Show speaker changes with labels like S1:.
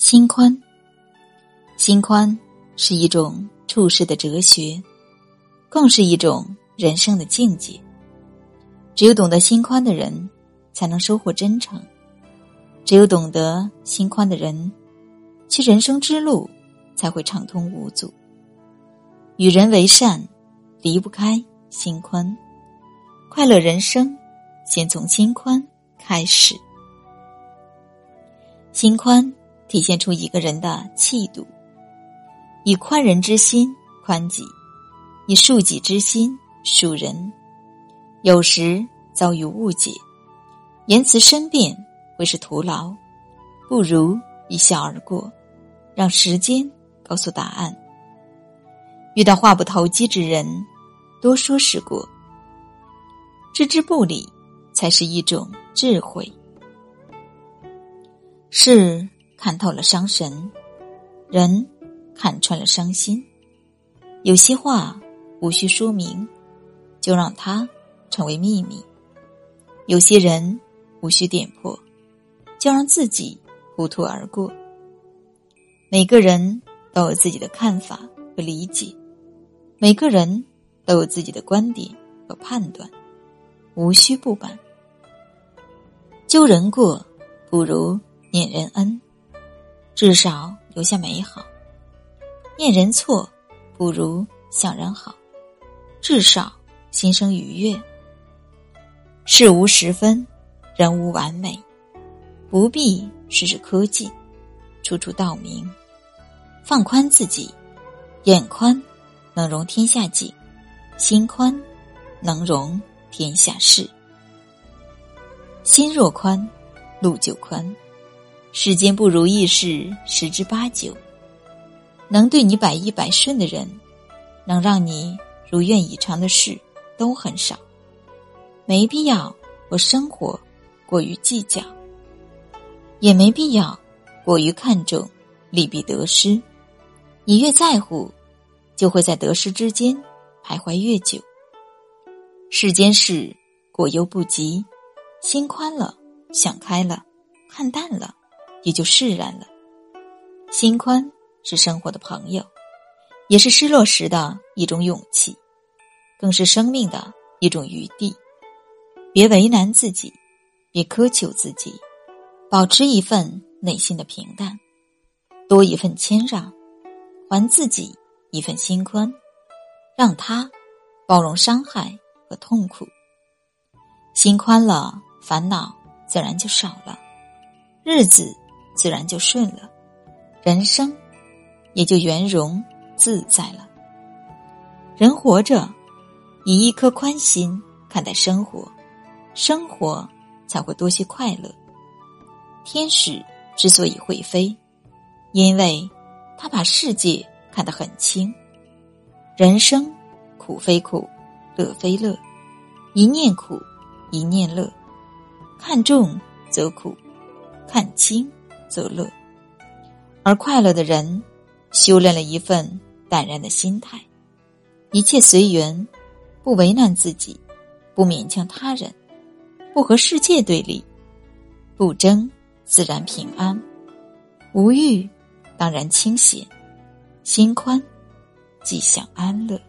S1: 心宽，心宽是一种处世的哲学，更是一种人生的境界。只有懂得心宽的人，才能收获真诚；只有懂得心宽的人，其人生之路才会畅通无阻。与人为善，离不开心宽。快乐人生，先从心宽开始。心宽。体现出一个人的气度，以宽仁之心宽己，以恕己之心恕人。有时遭遇误解，言辞申辩会是徒劳，不如一笑而过，让时间告诉答案。遇到话不投机之人，多说是过，置之不理才是一种智慧。是。看透了伤神，人看穿了伤心。有些话无需说明，就让它成为秘密；有些人无需点破，就让自己糊涂而过。每个人都有自己的看法和理解，每个人都有自己的观点和判断，无需不满。救人过，不如念人恩。至少留下美好。念人错，不如想人好。至少心生愉悦。事无十分，人无完美，不必事事苛技，处处道明。放宽自己，眼宽能容天下景，心宽能容天下事。心若宽，路就宽。世间不如意事十之八九，能对你百依百顺的人，能让你如愿以偿的事都很少。没必要和生活过于计较，也没必要过于看重利弊得失。你越在乎，就会在得失之间徘徊越久。世间事过犹不及，心宽了，想开了，看淡了。也就释然了。心宽是生活的朋友，也是失落时的一种勇气，更是生命的一种余地。别为难自己，别苛求自己，保持一份内心的平淡，多一份谦让，还自己一份心宽，让他包容伤害和痛苦。心宽了，烦恼自然就少了，日子。自然就顺了，人生也就圆融自在了。人活着，以一颗宽心看待生活，生活才会多些快乐。天使之所以会飞，因为他把世界看得很轻。人生苦非苦，乐非乐，一念苦，一念乐。看重则苦，看轻。则乐，而快乐的人修炼了一份淡然的心态，一切随缘，不为难自己，不勉强他人，不和世界对立，不争自然平安，无欲当然清闲，心宽即享安乐。